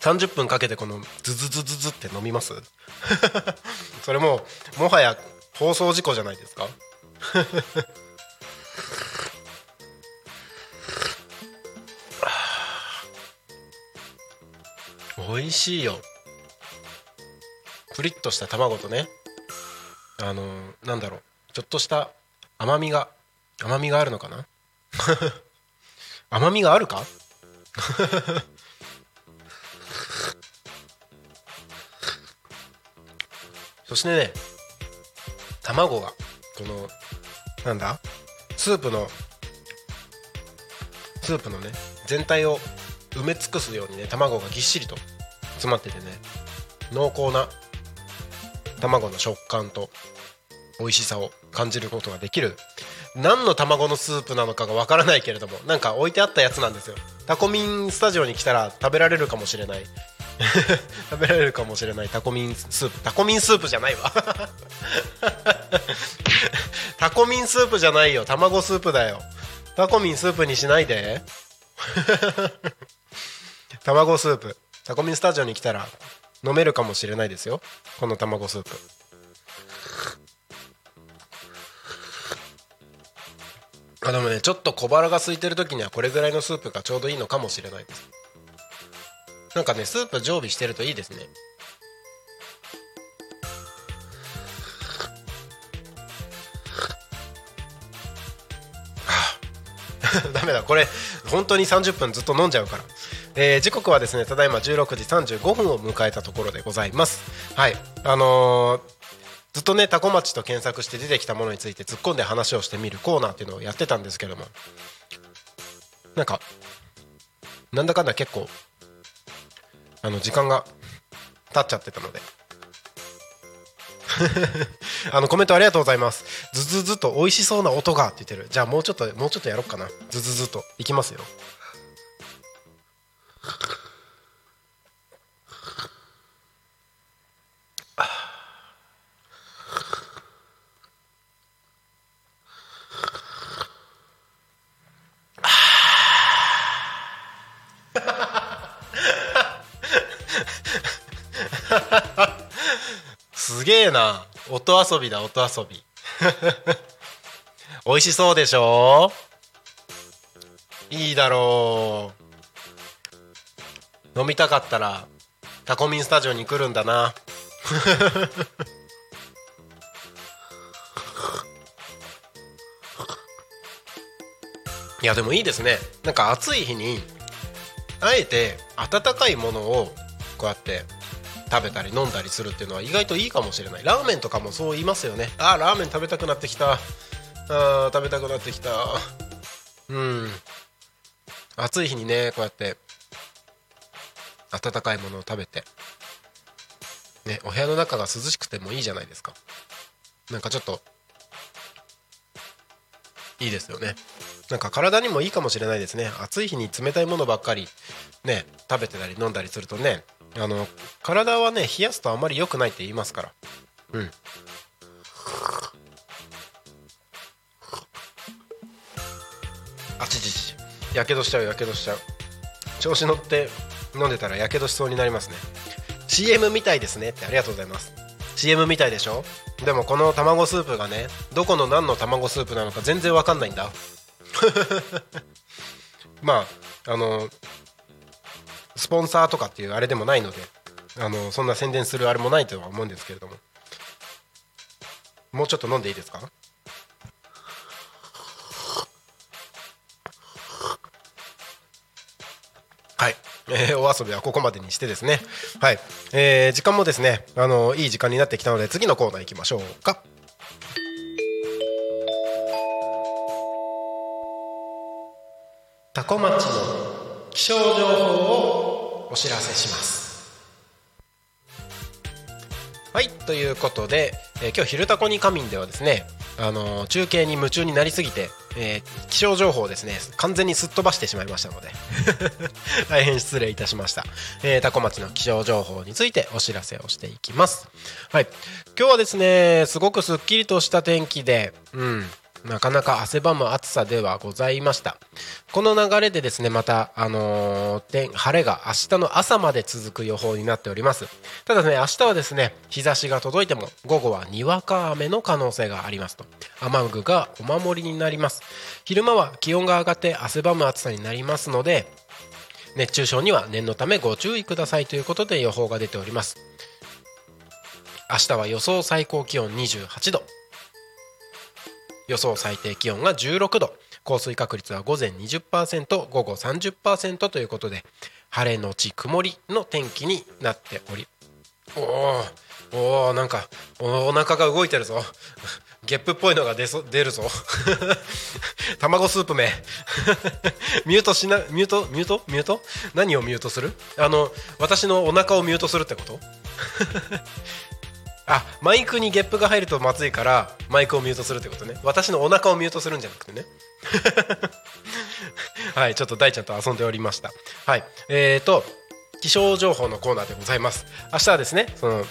30分かけてこのズズズズズって飲みます？それももはや放送事故じゃないですか？美味しいよ。プリッとした卵とねあのーなんだろう。ちょっとした甘みが甘みがあるのかな？甘みがあるか？そしてね卵がこのなんだ？スープのスープのね全体を埋め尽くすようにね卵がぎっしりと詰まっててね濃厚な卵の食感と美味しさを感じることができる何の卵のスープなのかがわからないけれどもなんか置いてあったやつなんですよ。タコミンスタジオに来たら食べられるかもしれない。食べられるかもしれないタコミンスープ。タコミンスープじゃないわ。タコミンスープじゃないよ。卵スープだよ。タコミンスープにしないで。卵スープ。タコミンスタジオに来たら飲めるかもしれないですよ。この卵スープ。あでもねちょっと小腹が空いてる時にはこれぐらいのスープがちょうどいいのかもしれないです。なんかねスープ常備してるといいですね。ダメだ。これ本当に30分ずっと飲んじゃうから。えー時刻はですねただいま16時35分を迎えたところでございます。はい。あのーずっとねタコ町と検索して出てきたものについて突っ込んで話をしてみるコーナーっていうのをやってたんですけども。なんかなんだかんだ結構あの時間が経っちゃってたので。あのコメントありがとうございます。ズズズと美味しそうな音がって言ってる。じゃあもうちょっともうちょっとやろうかな。ズズズと。いきますよ。すげえな。音遊びだ音遊び。美味しそうでしょ？いいだろう。飲みたかったらタコミンスタジオに来るんだな。いやでもいいですね。なんか暑い日にあえて温かいものをこうやって食べたり飲んだりするっていうのは意外といいかもしれない。ラーメンとかもそう言いますよね。あーラーメン食べたくなってきた。あー食べたくなってきた。うん。暑い日にねこうやって温かいものを食べて。ねお部屋の中が涼しくてもいいじゃないですか。なんかちょっといいですよね。なんか体にもいいかもしれないですね。暑い日に冷たいものばっかりね食べてたり飲んだりするとねあの体はね冷やすとあまり良くないって言いますから。うん。あちちち。やけどしちゃうやけどしちゃう。調子乗って飲んでたらやけどしそうになりますね。CM みたいですねってありがとうございます。CM みたいでしょ？でもこの卵スープがねどこの何の卵スープなのか全然わかんないんだ。まああのスポンサーとかっていうあれでもないのであのそんな宣伝するあれもないとは思うんですけれども。もうちょっと飲んでいいですか？えーお遊びはここまでにしてですね。はい、えー時間もですねあのいい時間になってきたので次のコーナー行きましょうか。タコ町の気象情報をお知らせします。はい。ということで、えー今日「昼タコに仮眠」ではですねあの中継に夢中になりすぎて、えー気象情報をですね完全にすっ飛ばしてしまいましたので 大変失礼いたしました、えー、タコ町の気象情報についてお知らせをしていきます。はい。今日はですねすごくすっきりとした天気でうん。なかなか汗ばむ暑さではございました。この流れでですねまた、あのー晴れが明日の朝まで続く予報になっております。ただね明日はですね日差しが届いても午後はにわか雨の可能性がありますと。雨具がお守りになります。昼間は気温が上がって汗ばむ暑さになりますので熱中症には念のためご注意くださいということで予報が出ております。明日は予想最高気温28度。予想最低気温が16度降水確率は午前20%午後30%ということで晴れのち曇りの天気になっておりおーおなんかおお腹が動いてるぞ。ゲップっぽいのが出そ出るぞ。卵スープめ。ミュートしなミュート？ミュート？ミュート？何をミュートする？あの私のお腹をミュートするってこと？あマイクにゲップが入るとまずいからマイクをミュートするってことね。私のお腹をミュートするんじゃなくてね。はいちょっと大ちゃんと遊んでおりました。はいえーと気象情報のコーナーでございます。明日はですねその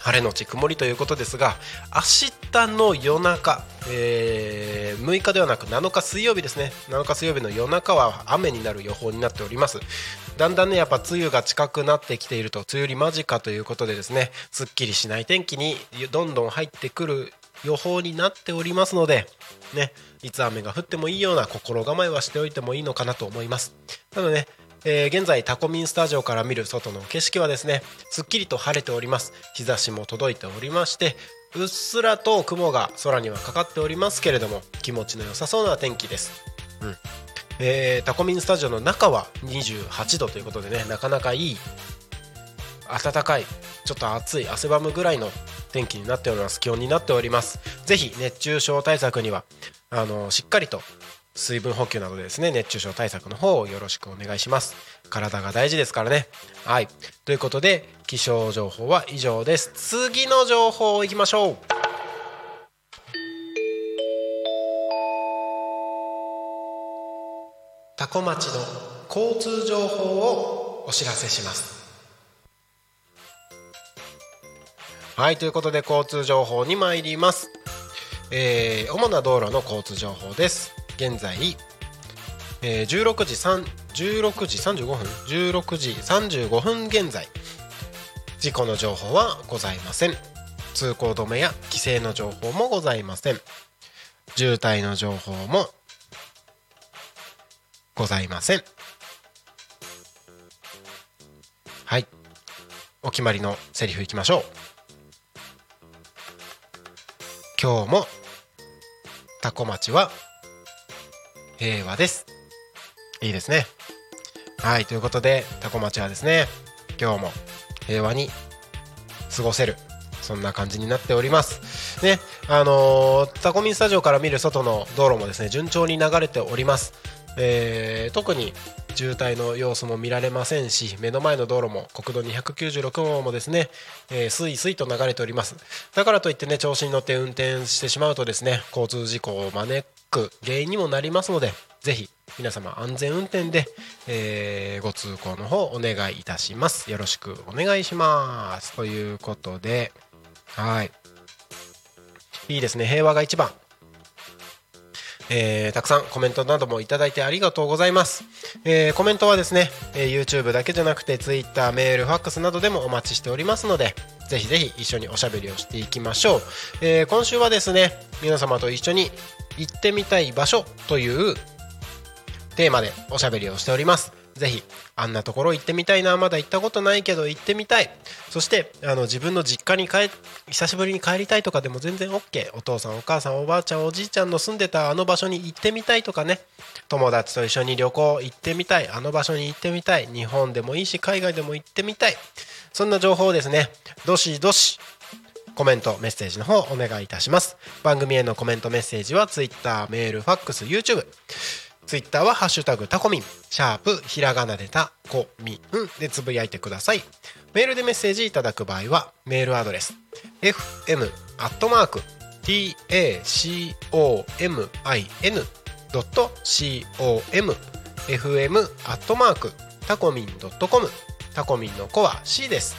晴れのち曇りということですが明日の夜中、えー6日ではなく7日水曜日ですね。7日水曜日の夜中は雨になる予報になっております。だんだんねやっぱ梅雨が近くなってきていると梅雨入り間近ということでですねすっきりしない天気にどんどん入ってくる予報になっておりますのでねいつ雨が降ってもいいような心構えはしておいてもいいのかなと思います。なのでねえー現在タコミンスタジオから見る外の景色はですねすっきりと晴れております。日差しも届いておりましてうっすらと雲が空にはかかっておりますけれども気持ちの良さそうな天気です。うん。えータコミンスタジオの中は28度ということでねなかなかいい暖かいちょっと暑い汗ばむぐらいの天気になっております。気温になっております。ぜひ熱中症対策にはあのしっかりと水分補給などですね熱中症対策の方をよろしくお願いします。体が大事ですからね。はい。ということで気象情報は以上です。次の情報いきましょう。タコ町の交通情報をお知らせします。はい。ということで交通情報に参ります。えー主な道路の交通情報です。現在、えー16時3 16時35分16時35分現在事故の情報はございません。通行止めや規制の情報もございません。渋滞の情報もございません。はい。お決まりのセリフいきましょう。今日もタコ町は平和です。いいですね。はいということでタコ町はですね今日も平和に過ごせるそんな感じになっております。ねあのータコミンスタジオから見る外の道路もですね順調に流れております。えー特に渋滞の様子も見られませんし目の前の道路も国道296号もですね、えー、スイスイと流れております。だからといってね調子に乗って運転してしまうとですね交通事故を招く原因にもなりますのでぜひ皆様安全運転で、えーご通行の方お願いいたします。よろしくお願いします。ということではい。いいですね。平和が一番。えーたくさんコメントなどもいただいてありがとうございます、えーコメントはですね、え YouTube だけじゃなくて Twitter メールファックスなどでもお待ちしておりますのでぜひぜひ一緒におしゃべりをしていきましょう、え今週はですね皆様と一緒に行ってみたい場所というテーマでおしゃべりをしております。ぜひあんなところ行ってみたいな。まだ行ったことないけど行ってみたい。そしてあの自分の実家に帰久しぶりに帰りたいとかでも全然 OK お父さんお母さんおばあちゃんおじいちゃんの住んでたあの場所に行ってみたいとかね。友達と一緒に旅行行ってみたい。あの場所に行ってみたい。日本でもいいし海外でも行ってみたい。そんな情報ですねどしどしコメントメッセージの方お願いいたします。番組へのコメントメッセージは Twitter メールファックス YouTube ツイッターはハッシュタグタコミン。シャープひらがなでタコミンでつぶやいてください。メールでメッセージいただく場合はメールアドレス fm アットマーク tacomin.com fm アットマークタコミンドットコム。タコミンの子は C です。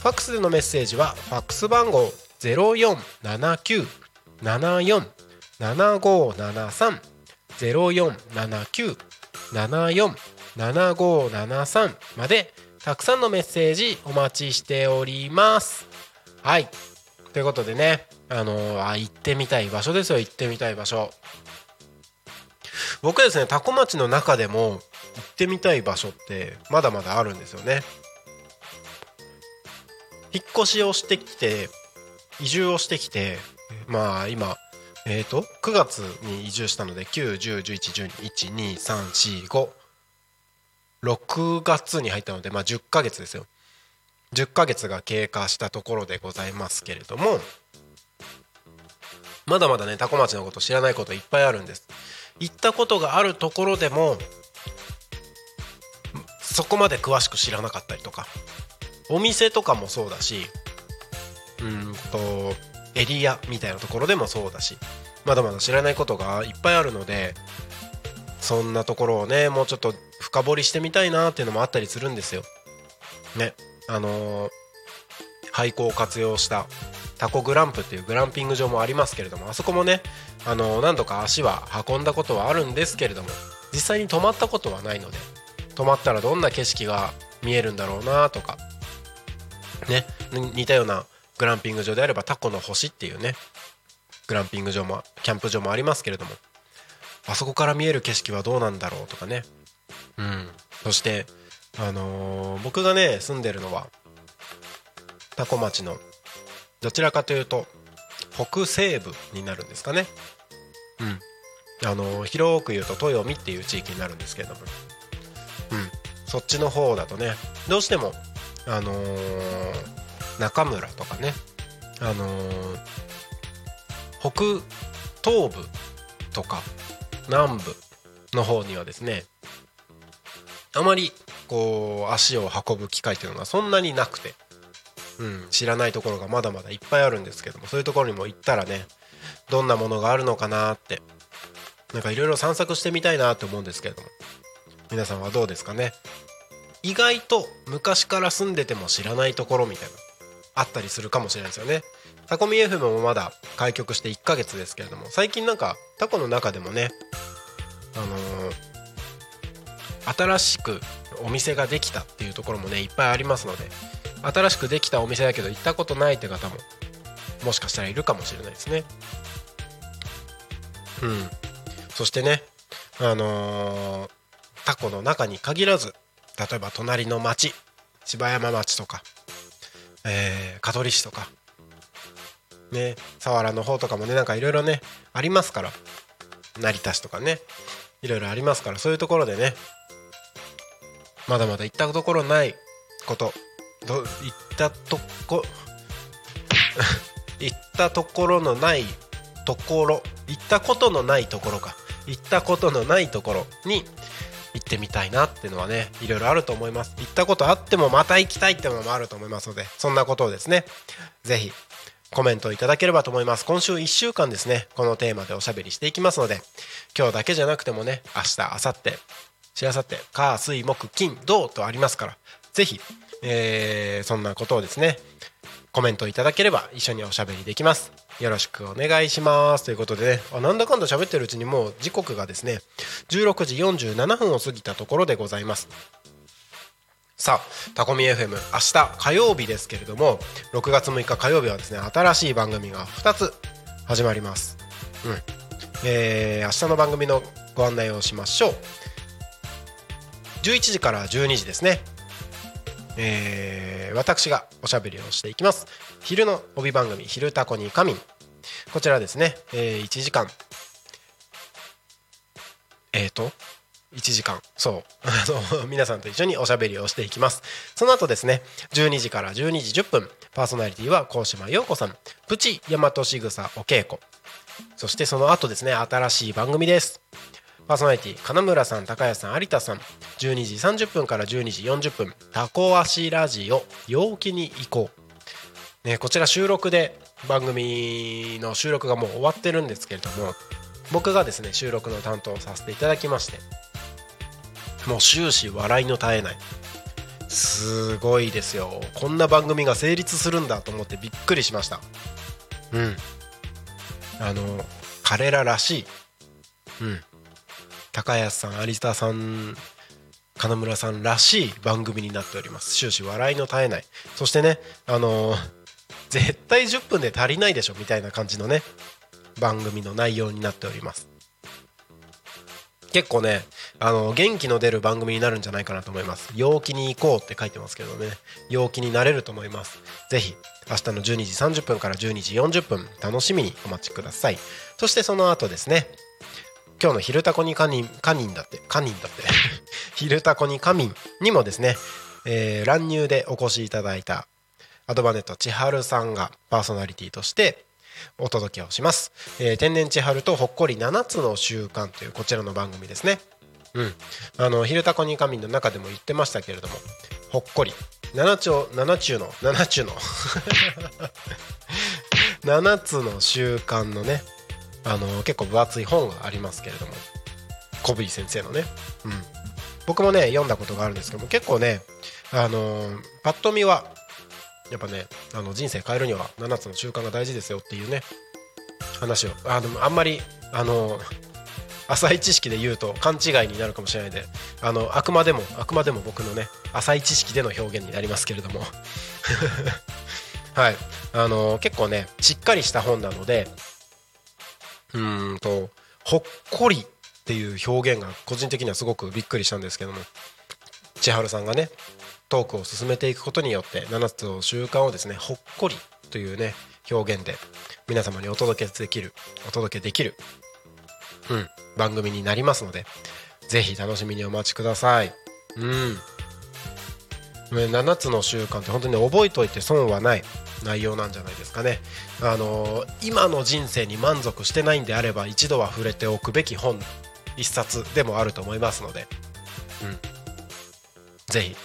ファックスでのメッセージはファックス番号0479 74 7573 0479747573までたくさんのメッセージお待ちしております。はい。ということでねあのーあ行ってみたい場所ですよ。行ってみたい場所。僕ですね多古町の中でも行ってみたい場所ってまだまだあるんですよね。引っ越しをしてきて移住をしてきてまあ今えー、と9月に移住したので91011123456月に入ったので、まあ、10ヶ月ですよ。10ヶ月が経過したところでございますけれどもまだまだね多古町のこと知らないこといっぱいあるんです。行ったことがあるところでもそこまで詳しく知らなかったりとか。お店とかもそうだしうんとエリアみたいなところでもそうだしまだまだ知らないことがいっぱいあるのでそんなところをねもうちょっと深掘りしてみたいなっていうのもあったりするんですよ。ねあのー廃校を活用したタコグランプっていうグランピング場もありますけれどもあそこもね、あのー何度か足は運んだことはあるんですけれども実際に泊まったことはないので泊まったらどんな景色が見えるんだろうなとかね似たようなグランピング場であればタコの星っていうねグランピング場もキャンプ場もありますけれどもあそこから見える景色はどうなんだろうとかね。うん。そしてあのー僕がね住んでるのはタコ町のどちらかというと北西部になるんですかね。うん。あの広く言うと豊見っていう地域になるんですけれども、うん、そっちの方だとねどうしても、あのー中村とかね、あのー北東部とか南部の方にはですねあまりこう足を運ぶ機会というのがそんなになくて、うん、知らないところがまだまだいっぱいあるんですけどもそういうところにも行ったらねどんなものがあるのかなってなんかいろいろ散策してみたいなって思うんですけれども皆さんはどうですかね？意外と昔から住んでても知らないところみたいな。あったりするかもしれないですよね。タコミ FM もまだ開局して1ヶ月ですけれども最近なんかタコの中でもねあのー新しくお店ができたっていうところもねいっぱいありますので新しくできたお店だけど行ったことないって方ももしかしたらいるかもしれないですね。うん。そしてねあのータコの中に限らず例えば隣の町柴山町とか、えー香取市とか。ね佐原の方とかもねなんかいろいろねありますから。成田市とかねいろいろありますから。そういうところでねまだまだ行ったところないこと。ど行ったとこ 行ったところのないところ行ったことのないところか。行ったことのないところにってみたいなっていうのはねいろいろあると思います。行ったことあってもまた行きたいっていうのもあると思いますのでそんなことをですねぜひコメントいただければと思います。今週1週間ですねこのテーマでおしゃべりしていきますので今日だけじゃなくてもね明日明後日しあさって火水木金土とありますからぜひ、えーそんなことをですねコメントいただければ一緒におしゃべりできます。よろしくお願いします。ということでね。あなんだかんだ喋ってるうちにもう時刻がですね16時47分を過ぎたところでございます。さあタコミ FM 明日火曜日ですけれども6月6日火曜日はですね新しい番組が2つ始まります。うん。えー明日の番組のご案内をしましょう。11時から12時ですね。えー私がおしゃべりをしていきます。昼の帯番組「昼タコに仮眠」こちらですね、えー1時間。えーと1時間。そう。あの皆さんと一緒におしゃべりをしていきます。その後ですね12時から12時10分パーソナリティは高島陽子さん。プチ大和しぐさお稽古そしてその後ですね新しい番組です。パーソナリティ金村さん高谷さん有田さん。12時30分から12時40分。タコ足ラジオ陽気に行こう、ね、こちら収録で番組の収録がもう終わってるんですけれども僕がですね収録の担当をさせていただきましてもう終始笑いの絶えない。すごいですよ。こんな番組が成立するんだと思ってびっくりしました。うん。あの彼ららしい。うん。高安さん有田さん金村さんらしい番組になっております。終始笑いの絶えない。そしてねあのー絶対10分で足りないでしょみたいな感じのね番組の内容になっております。結構ねあの元気の出る番組になるんじゃないかなと思います。陽気に行こうって書いてますけどね。陽気になれると思います。ぜひ明日の12時30分から12時40分楽しみにお待ちください。そしてその後ですね今日の「昼タコにカニン」カニンだってカニンだって「昼タコにカミン」にもですね、えー乱入でお越しいただいたアドバネット千春さんがパーソナリティとしてお届けをします、えー天然千春とほっこり7つの習慣というこちらの番組ですね。うん。あの「昼タコにカミン」の中でも言ってましたけれどもほっこり。7丁7中の7中の。7 つの習慣のねあの結構分厚い本がありますけれども。小ブイ先生のね、うん、僕もね読んだことがあるんですけども結構ねあのパッと見はやっぱねあの人生変えるには7つの習慣が大事ですよっていうね話をあでもあんまりあの浅い知識で言うと勘違いになるかもしれないであのあくまでもあくまでも僕のね浅い知識での表現になりますけれども。はい。あの結構ねしっかりした本なのでうんとほっこりっていう表現が個人的にはすごくびっくりしたんですけども千春さんがねトークを進めていくことによって7つの習慣をですねほっこりというね表現で皆様にお届けできるお届けできるうん、番組になりますのでぜひ楽しみにお待ちください。うん。7つの習慣って本当に覚えといて損はない内容なんじゃないですかね。あのー今の人生に満足してないんであれば一度は触れておくべき本一冊でもあると思いますので、うん、ぜひ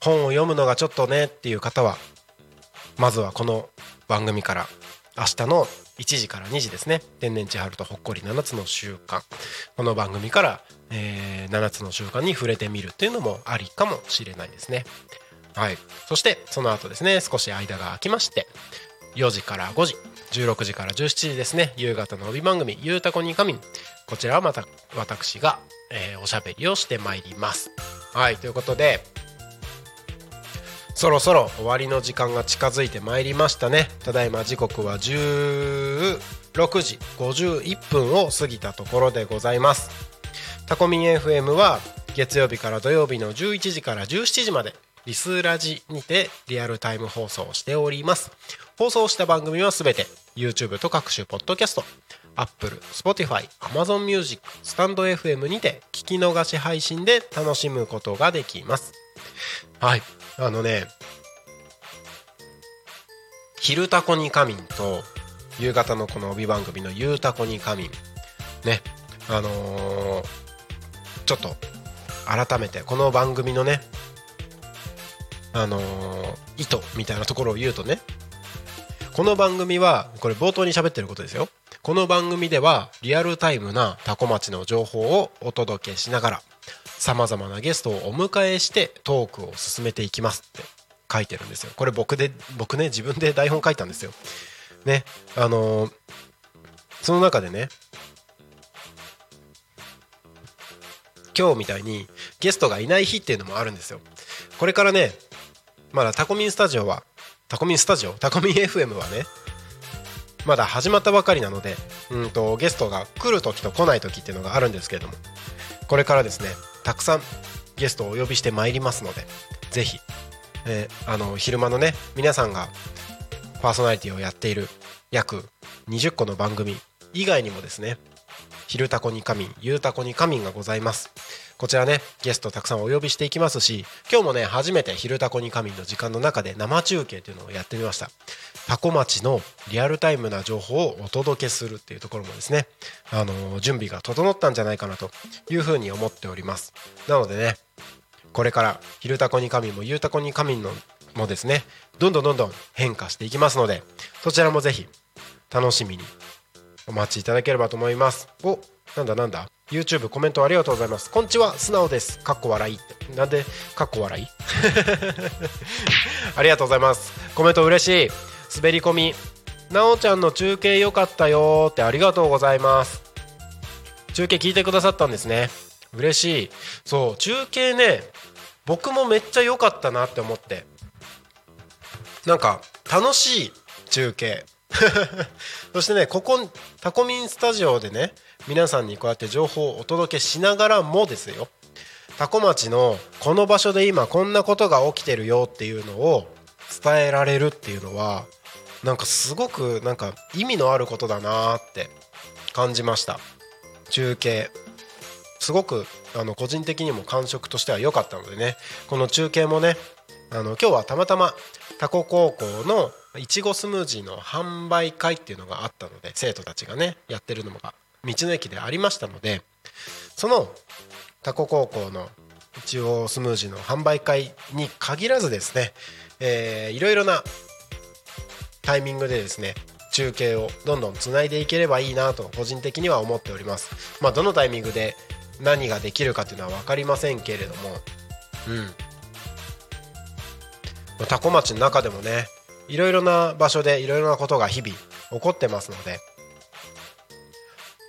本を読むのがちょっとねっていう方はまずはこの番組から明日の1時から2時ですね。天然千春とほっこり7つの習慣。この番組から、えー7つの習慣に触れてみるっていうのもありかもしれないですね。はい。そしてその後ですね少し間が空きまして4時から5時16時から17時ですね夕方の帯番組「ゆうたこにかみん」こちらはまた私が、えーおしゃべりをしてまいります。はい。ということでそろそろ終わりの時間が近づいてまいりましたね。ただいま時刻は16時51分を過ぎたところでございます。タコミン FM は月曜日から土曜日の11時から17時までリスラジにてリアルタイム放送しております。放送した番組はすべて YouTube と各種ポッドキャスト Apple、Spotify、Amazon Music、スタンド FM にて聞き逃し配信で楽しむことができます。はい。あのね「昼タコに仮眠」と夕方のこの帯番組の「ゆうたこに仮眠」ねあのーちょっと改めてこの番組のねあのー意図みたいなところを言うとねこの番組はこれ冒頭に喋ってることですよ。この番組ではリアルタイムなタコ町の情報をお届けしながらさまざまなゲストをお迎えしてトークを進めていきますって書いてるんですよ。これ僕で僕ね自分で 台本書いたんですよ。ね。あのーその中でね今日みたいにゲストがいない日っていうのもあるんですよ。これからねまだタコミンスタジオはタコミンスタジオ？タコミン FM はねまだ始まったばかりなのでうんとゲストが来る時と来ない時っていうのがあるんですけれども。これからですねたくさんゲストをお呼びしてまいりますのでぜひ、えーあの昼間のね皆さんがパーソナリティをやっている約20個の番組以外にもですね「昼タコに仮眠」「ゆうたこに仮眠」がございます。こちらねゲストたくさんお呼びしていきますし今日もね初めて「昼タコに仮眠」の時間の中で生中継というのをやってみました。タコ町のリアルタイムな情報をお届けするっていうところもですねあの準備が整ったんじゃないかなというふうに思っております。なのでねこれから「昼タコに仮眠」も「ゆうたこに仮眠」のもですねどんどんどんどん変化していきますのでそちらもぜひ楽しみにお待ちいただければと思います。おなんだなんだ？YouTube コメントありがとうございます。こんちは素直です。かっこ笑いって。なんでかっこ笑い？ありがとうございます。コメント嬉しい。滑り込み。なおちゃんの中継良かったよってありがとうございます。中継聞いてくださったんですね。嬉しい。そう中継ね僕もめっちゃ良かったなって思って。なんか楽しい中継。そしてねここタコミンスタジオでね皆さんにこうやって情報をお届けしながらもですよ。タコ町のこの場所で今こんなことが起きてるよっていうのを伝えられるっていうのはなんかすごくなんか意味のあることだなって感じました。中継。すごくあの個人的にも感触としては良かったのでね。この中継もねあの今日はたまたまタコ高校のいちごスムージーの販売会っていうのがあったので生徒たちがねやってるのが道の駅でありましたのでそのタコ高校のいちごスムージーの販売会に限らずですね、えーいろいろなタイミングでですね中継をどんどんつないでいければいいなと個人的には思っております。まあどのタイミングで何ができるかっていうのは分かりませんけれどもうん。まあタコ町の中でもねいろいろな場所でいろいろなことが日々起こってますので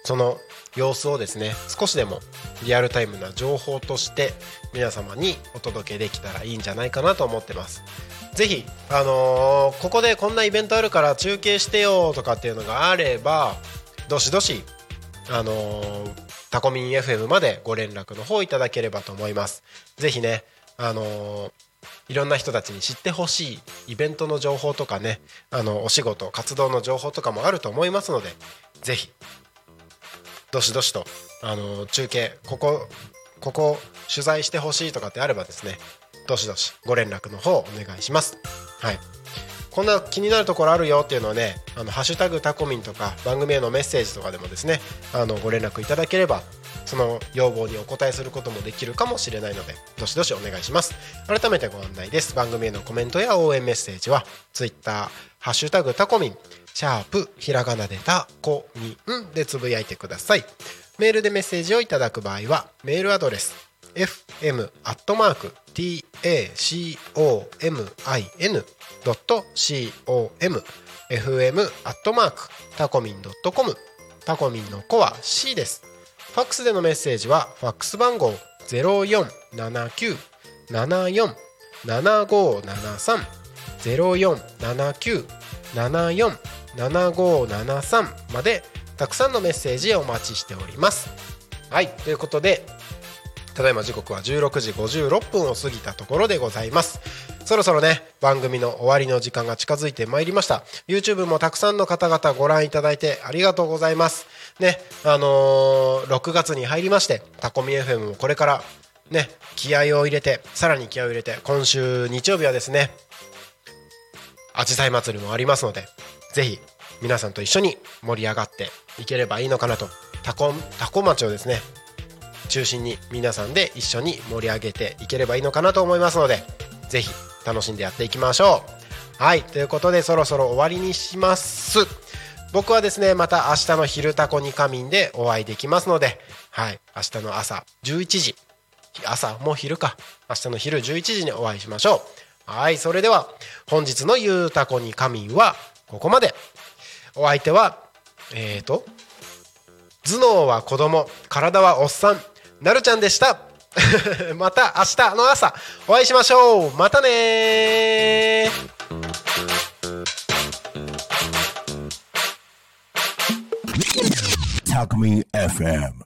その様子をですね少しでもリアルタイムな情報として皆様にお届けできたらいいんじゃないかなと思ってます。ぜひ、あのーここでこんなイベントあるから中継してよとかっていうのがあればどしどし、あのータコミン FM までご連絡の方いただければと思います。ぜひね、あのーいろんな人たちに知ってほしいイベントの情報とかねあのお仕事活動の情報とかもあると思いますのでぜひどしどしとあの中継ここここ取材してほしいとかってあればですねどしどしご連絡の方お願いします。はい。こんな気になるところあるよっていうのはねあのハッシュタグタコミンとか番組へのメッセージとかでもですねあのご連絡いただければその要望にお答えすることもできるかもしれないのでどしどしお願いします。改めてご案内です。番組へのコメントや応援メッセージは Twitter ハッシュタグタコミンシャープひらがなでタコミンでつぶやいてください。メールでメッセージをいただく場合はメールアドレス fm アットマーク tacomin.com fm アットマークタコミン .com タコミンの子は C です。ファックスでのメッセージはファックス番号0479747573 0479747573までたくさんのメッセージお待ちしております。はいということでただいま時刻は16時56分を過ぎたところでございます。そろそろね番組の終わりの時間が近づいてまいりました。YouTube もたくさんの方々ご覧いただいてありがとうございます。ねあのー6月に入りましてタコミ FM もこれからね気合を入れてさらに気合を入れて今週日曜日はですねアジサイ祭りもありますのでぜひ皆さんと一緒に盛り上がっていければいいのかなと。タコタコ町をですね中心に皆さんで一緒に盛り上げていければいいのかなと思いますのでぜひ楽しんでやっていきましょう。はいということでそろそろ終わりにします。僕はですねまた明日の昼タコに仮眠でお会いできますのではい明日の朝11時朝もう昼か。明日の昼11時にお会いしましょう。はいそれでは本日のゆうたこに仮眠はここまで。お相手はえーと頭脳は子供体はおっさんなるちゃんでした。また明日の朝お会いしましょう。またねー。Talk Me FM.